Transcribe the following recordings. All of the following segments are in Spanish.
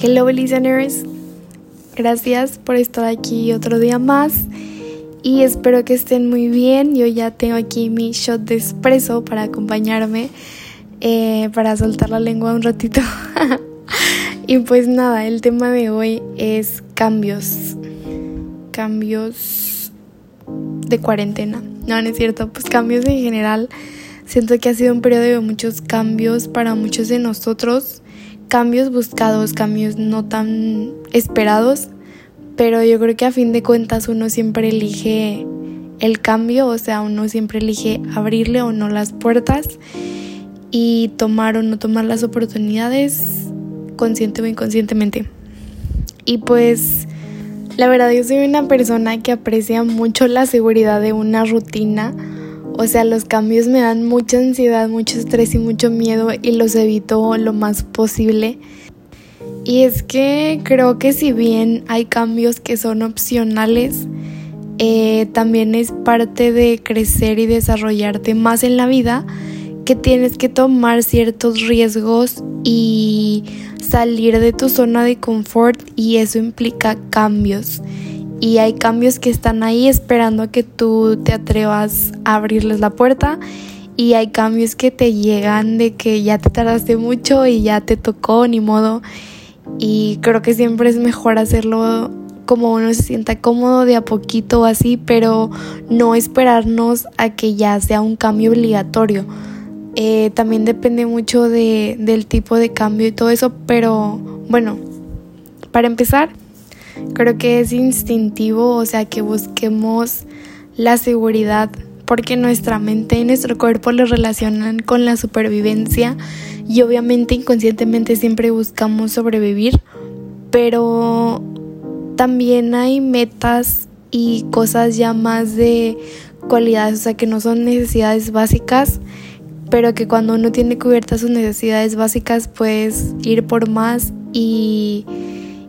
Hello listeners, gracias por estar aquí otro día más y espero que estén muy bien. Yo ya tengo aquí mi shot de espresso para acompañarme, eh, para soltar la lengua un ratito. y pues nada, el tema de hoy es cambios, cambios de cuarentena. No, no es cierto, pues cambios en general. Siento que ha sido un periodo de muchos cambios para muchos de nosotros cambios buscados, cambios no tan esperados, pero yo creo que a fin de cuentas uno siempre elige el cambio, o sea, uno siempre elige abrirle o no las puertas y tomar o no tomar las oportunidades consciente o inconscientemente. Y pues la verdad yo soy una persona que aprecia mucho la seguridad de una rutina o sea, los cambios me dan mucha ansiedad, mucho estrés y mucho miedo y los evito lo más posible. Y es que creo que si bien hay cambios que son opcionales, eh, también es parte de crecer y desarrollarte más en la vida que tienes que tomar ciertos riesgos y salir de tu zona de confort y eso implica cambios y hay cambios que están ahí esperando a que tú te atrevas a abrirles la puerta y hay cambios que te llegan de que ya te tardaste mucho y ya te tocó, ni modo. Y creo que siempre es mejor hacerlo como uno se sienta cómodo de a poquito o así, pero no esperarnos a que ya sea un cambio obligatorio. Eh, también depende mucho de, del tipo de cambio y todo eso, pero bueno, para empezar, Creo que es instintivo, o sea, que busquemos la seguridad porque nuestra mente y nuestro cuerpo lo relacionan con la supervivencia y obviamente inconscientemente siempre buscamos sobrevivir, pero también hay metas y cosas ya más de cualidades, o sea, que no son necesidades básicas, pero que cuando uno tiene cubiertas sus necesidades básicas, puedes ir por más y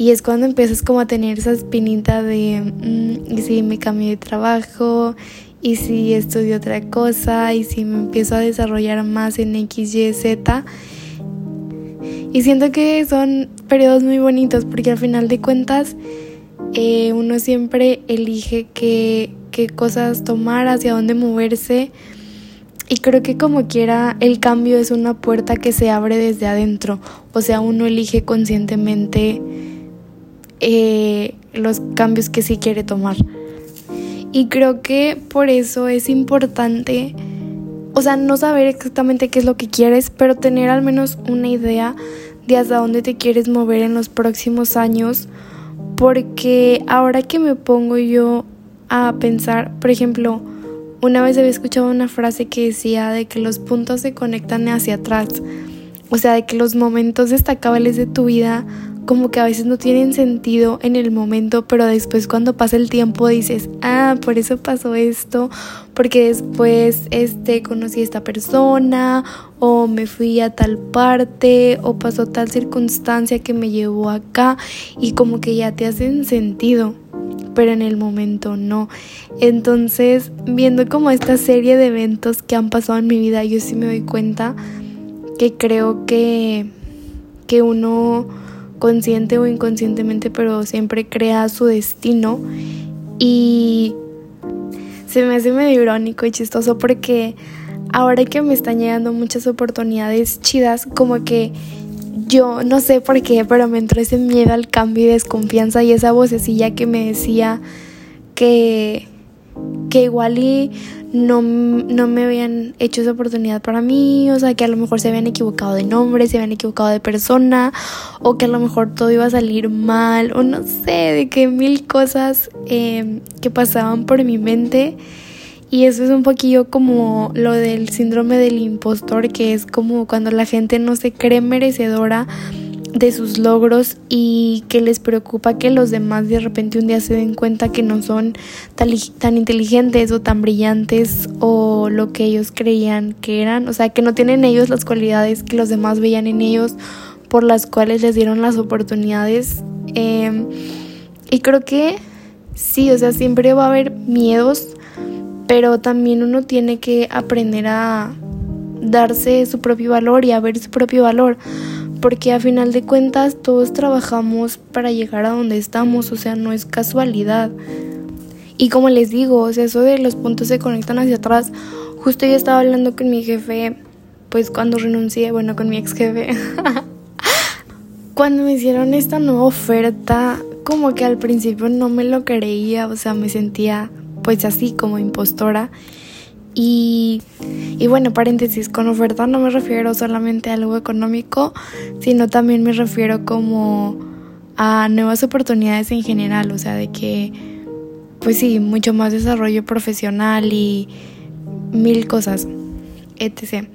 y es cuando empiezas como a tener esa espinita de, mm, ¿y si me cambio de trabajo? ¿Y si estudio otra cosa? ¿Y si me empiezo a desarrollar más en X, Y, Z? Y siento que son periodos muy bonitos porque al final de cuentas eh, uno siempre elige qué, qué cosas tomar, hacia dónde moverse. Y creo que como quiera, el cambio es una puerta que se abre desde adentro. O sea, uno elige conscientemente eh, los cambios que sí quiere tomar. Y creo que por eso es importante, o sea, no saber exactamente qué es lo que quieres, pero tener al menos una idea de hasta dónde te quieres mover en los próximos años. Porque ahora que me pongo yo a pensar, por ejemplo, una vez había escuchado una frase que decía de que los puntos se conectan hacia atrás. O sea, de que los momentos destacables de tu vida como que a veces no tienen sentido en el momento, pero después cuando pasa el tiempo dices, ah, por eso pasó esto, porque después este conocí a esta persona o me fui a tal parte o pasó tal circunstancia que me llevó acá y como que ya te hacen sentido pero en el momento no. Entonces, viendo como esta serie de eventos que han pasado en mi vida, yo sí me doy cuenta que creo que, que uno consciente o inconscientemente, pero siempre crea su destino. Y se me hace medio irónico y chistoso porque ahora que me están llegando muchas oportunidades chidas, como que yo no sé por qué, pero me entró ese miedo al cambio y desconfianza y esa vocecilla que me decía que, que igual y no, no me habían hecho esa oportunidad para mí, o sea, que a lo mejor se habían equivocado de nombre, se habían equivocado de persona, o que a lo mejor todo iba a salir mal, o no sé, de que mil cosas em, que pasaban por mi mente. Y eso es un poquillo como lo del síndrome del impostor, que es como cuando la gente no se cree merecedora de sus logros y que les preocupa que los demás de repente un día se den cuenta que no son tan, inteligentes o tan brillantes o lo que ellos creían que eran, o sea, que no tienen ellos las cualidades que los demás veían en ellos por las cuales les dieron las oportunidades. Em, y creo que sí, o sea, siempre va a haber miedos, pero también uno tiene que aprender a darse su propio valor y a ver su propio valor porque a final de cuentas todos trabajamos para llegar a donde estamos, o sea, no es casualidad. Y como les digo, o sea, eso de los puntos se conectan hacia atrás, justo yo estaba hablando con mi jefe, pues cuando renuncié, bueno, con mi ex jefe. cuando me hicieron esta nueva oferta, como que al principio no me lo creía, o sea, me sentía pues así como impostora. Y, y bueno, paréntesis, con oferta no me refiero solamente a algo económico, sino también me refiero como a nuevas oportunidades en general, o sea, de que, pues sí, mucho más desarrollo profesional y mil cosas, etc.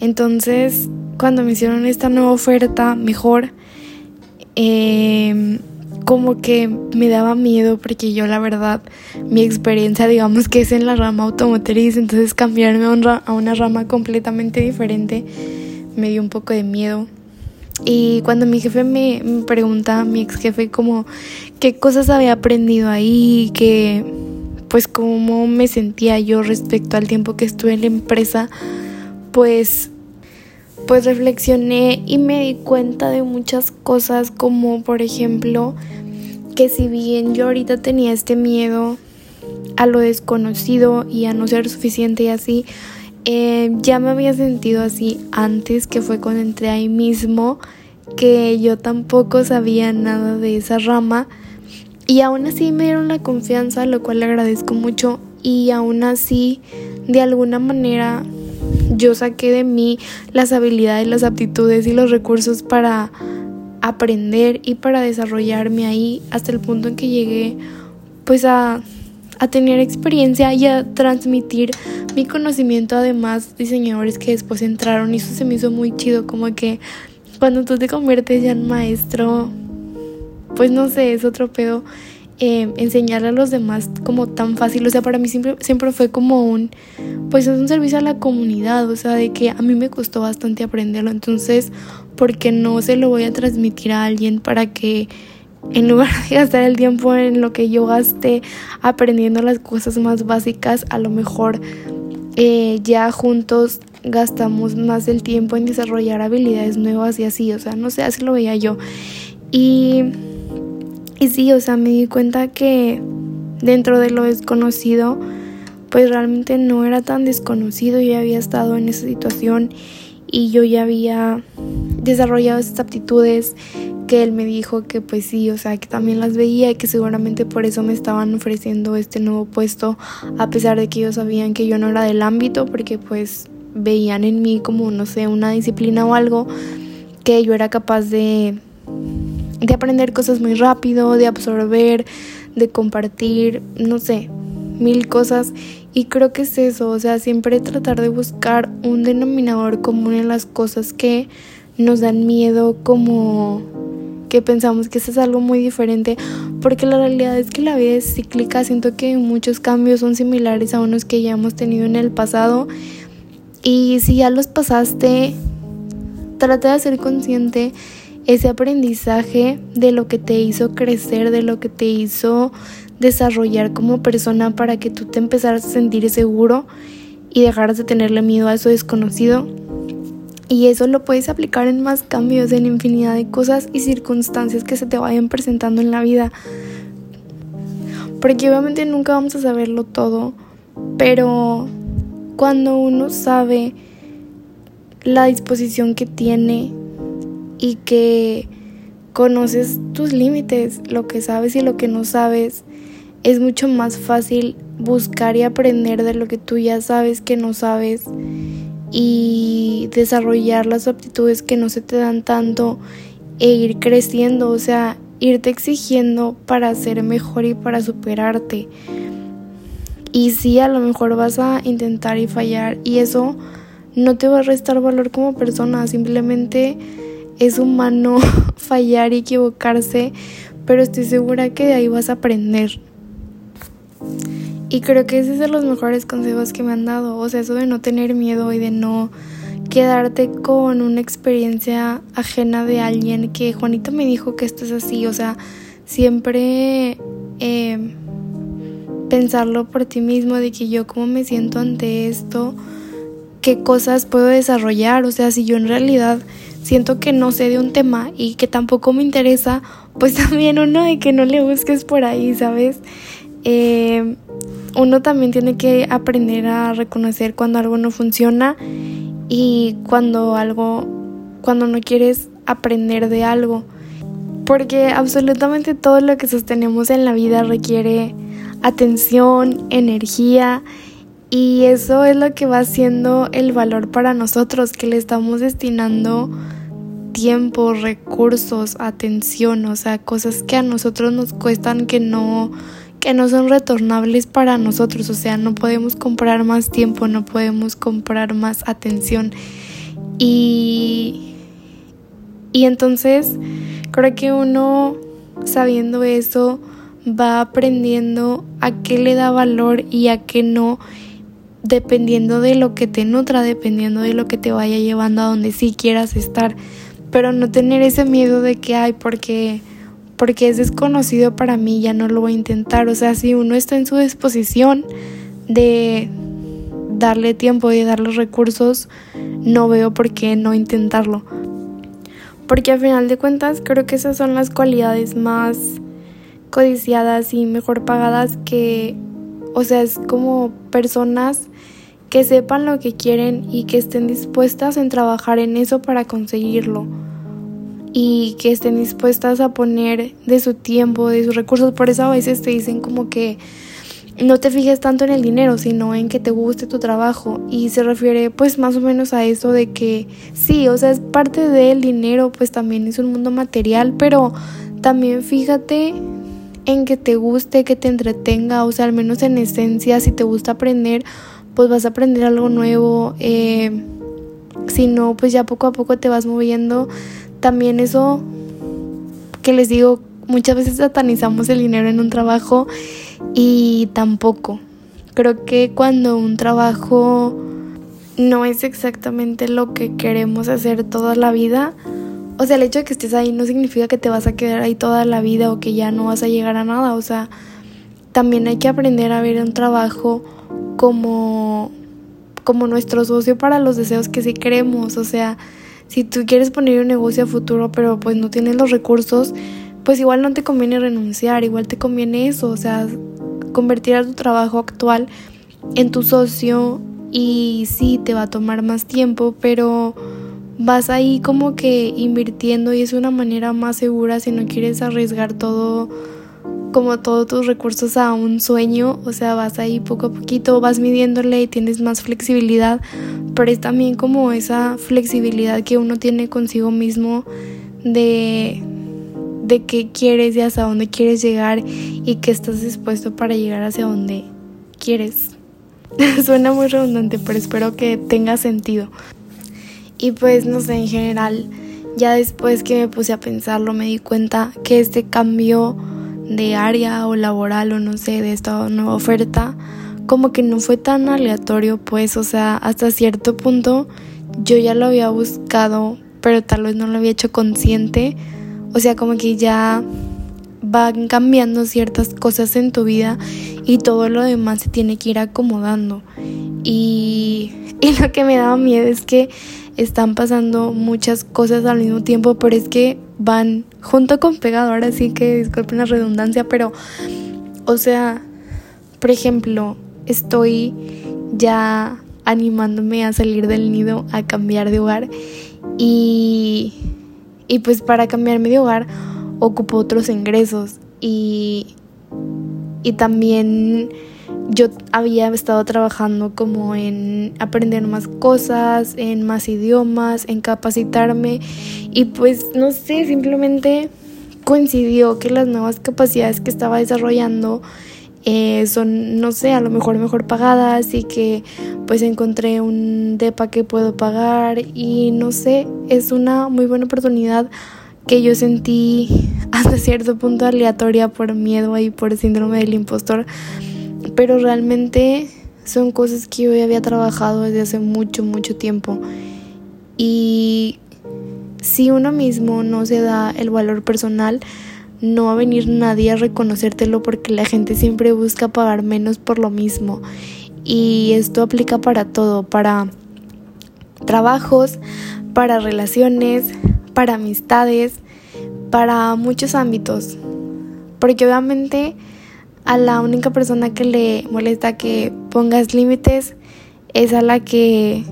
Entonces, cuando me hicieron esta nueva oferta mejor, eh, como que me daba miedo porque yo la verdad mi experiencia digamos que es en la rama automotriz, entonces cambiarme a, una rama completamente diferente me dio un poco de miedo. Y cuando mi jefe me, me pregunta, mi ex jefe, como qué cosas había aprendido ahí, que pues cómo me sentía yo respecto al tiempo que estuve en la empresa, pues pues reflexioné y me di cuenta de muchas cosas como por ejemplo que si bien yo ahorita tenía este miedo a lo desconocido y a no ser suficiente y así, eh, ya me había sentido así antes que fue cuando entré ahí mismo que yo tampoco sabía nada de esa rama. Y aún así me dieron la confianza, lo cual le agradezco mucho y aún así de alguna manera yo saqué de mí las habilidades, las aptitudes y los recursos para aprender y para desarrollarme ahí hasta el punto en que llegué pues a, a tener experiencia y a transmitir mi conocimiento. A demás diseñadores que después entraron y eso se me hizo muy chido como que cuando tú te conviertes ya en maestro pues no sé es otro pedo eh, enseñarle a los demás como tan fácil. O sea, para mí siempre, siempre fue como un, pues es un servicio a la comunidad, o sea, de que a mí me costó bastante aprenderlo. Entonces, ¿por qué no se lo voy a transmitir a alguien para que en lugar de gastar el tiempo en lo que yo gasté aprendiendo las cosas más básicas, a lo mejor eh, ya juntos gastamos más el tiempo en desarrollar habilidades nuevas y así, o sea, no sé, así lo veía yo. Y y sí, o sea, me di cuenta que dentro de lo desconocido, pues realmente no era tan desconocido, yo ya había estado en esa situación y yo ya había desarrollado esas aptitudes que él me dijo que pues sí, o sea, que también las veía y que seguramente por eso me estaban ofreciendo este nuevo puesto, a pesar de que ellos sabían que yo no era del ámbito, porque pues veían en mí como, no sé, una disciplina o algo que yo era capaz de de aprender cosas muy rápido, de absorber, de compartir, no sé, mil cosas. Y creo que es eso, o sea, siempre tratar de buscar un denominador común en las cosas que nos dan miedo, como que pensamos que eso es algo muy diferente, porque la realidad es que la vida es cíclica, siento que muchos cambios son similares a unos que ya hemos tenido en el pasado. Y si ya los pasaste, trata de ser consciente ese aprendizaje de lo que te hizo crecer, de lo que te hizo desarrollar como persona para que tú te empezaras a sentir seguro y dejaras de tenerle miedo a eso desconocido. Y eso lo puedes aplicar en más cambios, en infinidad de cosas y circunstancias que se te vayan presentando en la vida. Porque obviamente nunca vamos a saberlo todo, pero cuando uno sabe la disposición que tiene y que conoces tus límites, lo que sabes y lo que no sabes, es mucho más fácil buscar y aprender de lo que tú ya sabes que no sabes y desarrollar las aptitudes que no se te dan tanto e ir creciendo, o sea, irte exigiendo para ser mejor y para superarte. Y sí, a lo mejor vas a intentar y fallar y eso no te va a restar valor como persona, simplemente es humano fallar y equivocarse, pero estoy segura que de ahí vas a aprender. Y creo que ese es de los mejores consejos que me han dado, o sea, eso de no tener miedo y de no quedarte con una experiencia ajena de alguien que Juanita me dijo que esto es así, o sea, siempre eh, pensarlo por ti mismo, de que yo cómo me siento ante esto, qué cosas puedo desarrollar, o sea, si yo en realidad siento que no sé de un tema y que tampoco me interesa, pues también uno de que no le busques por ahí, ¿sabes? Eh, uno también tiene que aprender a reconocer cuando algo no funciona y cuando algo, cuando no quieres aprender de algo. Porque absolutamente todo lo que sostenemos en la vida requiere atención, energía y eso es lo que va siendo el valor para nosotros, que le estamos destinando tiempo, recursos, atención, o sea, cosas que a nosotros nos cuestan que no que no son retornables para nosotros, o sea, no podemos comprar más tiempo, no podemos comprar más atención. Y y entonces creo que uno sabiendo eso va aprendiendo a qué le da valor y a qué no dependiendo de lo que te nutra, dependiendo de lo que te vaya llevando a donde sí quieras estar, pero no tener ese miedo de que hay porque porque es desconocido para mí, ya no lo voy a intentar, o sea, si uno está en su disposición de darle tiempo y darle recursos, no veo por qué no intentarlo. Porque al final de cuentas creo que esas son las cualidades más codiciadas y mejor pagadas que, o sea, es como personas que sepan lo que quieren y que estén dispuestas en trabajar en eso para conseguirlo y que estén dispuestas a poner de su tiempo, de sus recursos. Por eso a veces te dicen como que no te fijes tanto en el dinero, sino en que te guste tu trabajo. Y se refiere pues más o menos a eso de que sí, o sea, es parte del dinero, pues también es un mundo material, pero también fíjate en que te guste, que te entretenga, o sea, al menos en esencia, si te gusta aprender, pues vas a aprender algo nuevo. Eh, si no, pues ya poco a poco te vas moviendo. También eso que les digo, muchas veces satanizamos el dinero en un trabajo y tampoco. Creo que cuando un trabajo no es exactamente lo que queremos hacer toda la vida, o sea, el hecho de que estés ahí no significa que te vas a quedar ahí toda la vida o que ya no vas a llegar a nada. O sea, también hay que aprender a ver un trabajo como, como nuestro socio para los deseos que sí queremos. O sea, si tú quieres poner un negocio a futuro pero pues no tienes los recursos, pues igual no te conviene renunciar, igual te conviene eso, o sea, convertir a tu trabajo actual en tu socio y sí, te va a tomar más tiempo, pero vas ahí como que invirtiendo y es una manera más segura si no quieres arriesgar todo como todos tus recursos a un sueño, o sea, vas ahí poco a poquito, vas midiéndole y tienes más flexibilidad, pero es también como esa flexibilidad que uno tiene consigo mismo de de qué quieres y hasta dónde quieres llegar y que estás dispuesto para llegar hacia donde quieres. Suena muy redundante, pero espero que tenga sentido. Y pues no sé, en general, ya después que me puse a pensarlo me di cuenta que este cambio de área o laboral o no sé, de esta nueva oferta, como que no fue tan aleatorio, pues, o sea, hasta cierto punto yo ya lo había buscado, pero tal vez no lo había hecho consciente. O sea, como que ya van cambiando ciertas cosas en tu vida y todo lo demás se tiene que ir acomodando. Y, y lo que me daba miedo es que están pasando muchas cosas al mismo tiempo, pero es que van junto con pegado. Ahora sí que disculpen la redundancia, pero, o sea, por ejemplo, estoy ya animándome a salir del nido, a cambiar de hogar y, y pues para cambiarme de hogar ocupo otros ingresos y, y también yo había estado trabajando como en aprender más cosas, en más idiomas, en capacitarme. Y pues no sé, simplemente coincidió que las nuevas capacidades que estaba desarrollando eh, son, no sé, a lo mejor mejor pagadas y que pues encontré un DEPA que puedo pagar. Y no sé, es una muy buena oportunidad que yo sentí hasta cierto punto aleatoria por miedo y por síndrome del impostor pero realmente son cosas que yo había trabajado desde hace mucho, mucho tiempo. Y si uno mismo no se da el valor personal, no va a venir nadie a reconocértelo porque la gente siempre busca pagar menos por lo mismo. Y esto aplica para todo, para trabajos, para relaciones, para amistades, para muchos ámbitos. Porque obviamente a la única persona que le molesta que pongas límites es a la que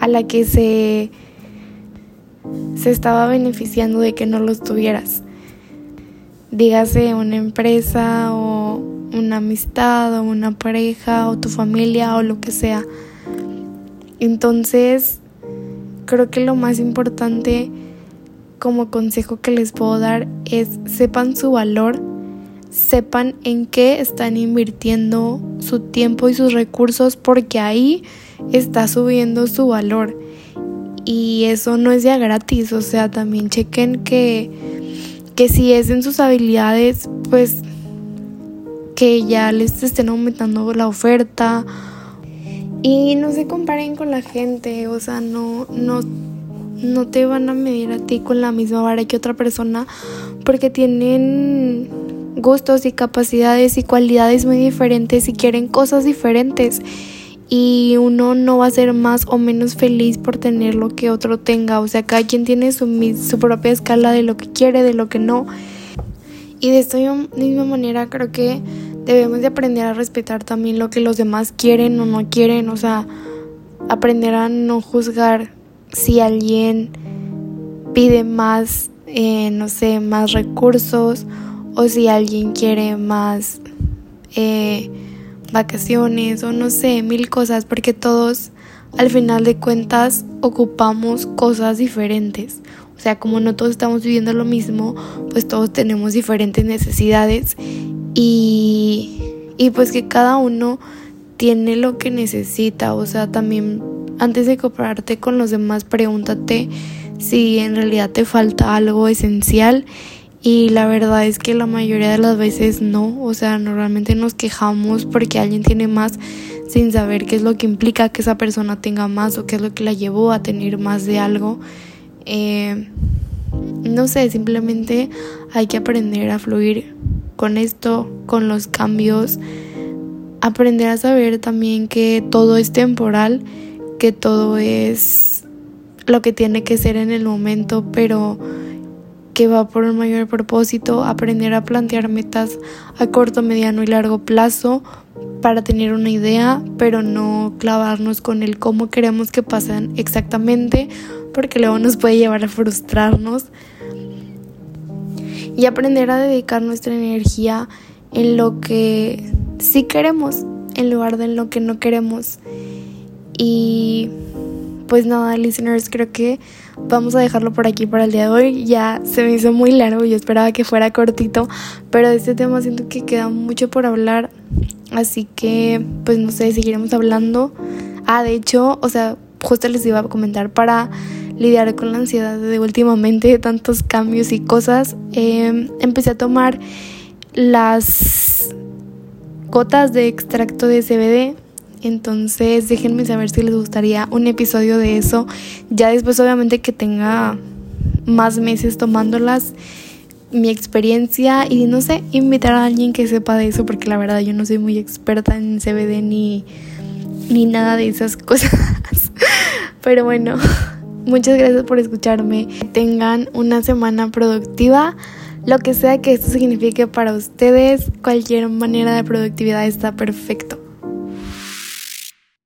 a la que se se estaba beneficiando de que no los tuvieras. Dígase una empresa o una amistad o una pareja o tu familia o lo que sea. Entonces, creo que lo más importante como consejo que les puedo dar es sepan su valor, sepan en qué están invirtiendo su tiempo y sus recursos porque ahí está subiendo su valor. Y eso no es ya gratis, o sea, también chequen que, que si es en sus habilidades, pues que ya les estén aumentando la oferta y no se comparen con la gente, o sea, no, no, no te van a medir a ti con la misma vara que otra persona porque tienen gustos y capacidades y cualidades muy diferentes y quieren cosas diferentes. Y uno no va a ser más o menos feliz por tener lo que otro tenga, o sea, cada quien tiene su, su propia escala de lo que quiere, de lo que no. Y de esta misma manera creo que debemos de aprender a respetar también lo que los demás quieren o no quieren, o sea, aprender a no juzgar si alguien pide más, eh, no sé, más recursos o si alguien quiere más eh, vacaciones o no sé, mil cosas, porque todos al final de cuentas ocupamos cosas diferentes. O sea, como no todos estamos viviendo lo mismo, pues todos tenemos diferentes necesidades y, y pues que cada uno tiene lo que necesita. O sea, también antes de compararte con los demás, pregúntate si en realidad te falta algo esencial y la verdad es que la mayoría de las veces no, o sea, normalmente nos quejamos porque alguien tiene más sin saber qué es lo que implica que esa persona tenga más o qué es lo que la llevó a tener más de algo. Eh, no sé, simplemente hay que aprender a fluir con esto, con los cambios, aprender a saber también que todo es temporal, que todo es lo que tiene que ser en el momento, pero que va por un mayor propósito, aprender a plantear metas a corto, mediano y largo plazo para tener una idea, pero no clavarnos con el cómo queremos que pasen exactamente, porque luego nos puede llevar a frustrarnos. Y aprender a dedicar nuestra energía en lo que sí queremos, en lugar de en lo que no queremos. Y pues nada, listeners, creo que vamos a dejarlo por aquí para el día de hoy. Ya se me hizo muy largo, yo esperaba que fuera cortito, pero de este tema siento que queda mucho por hablar. Así que, pues no sé, seguiremos hablando. Ah, de hecho, o sea, justo les iba a comentar para lidiar con la ansiedad de últimamente tantos cambios y cosas. Em, empecé a tomar las gotas de extracto de CBD entonces déjenme saber si les gustaría un episodio de eso. Ya después obviamente que tenga más meses tomándolas, mi experiencia y no sé, invitar a alguien que sepa de eso porque la verdad yo no soy muy experta en CBD ni, ni nada de esas cosas. Pero bueno, muchas gracias por escucharme. Tengan una semana productiva. Lo que sea que esto signifique para ustedes, cualquier manera de productividad está perfecto.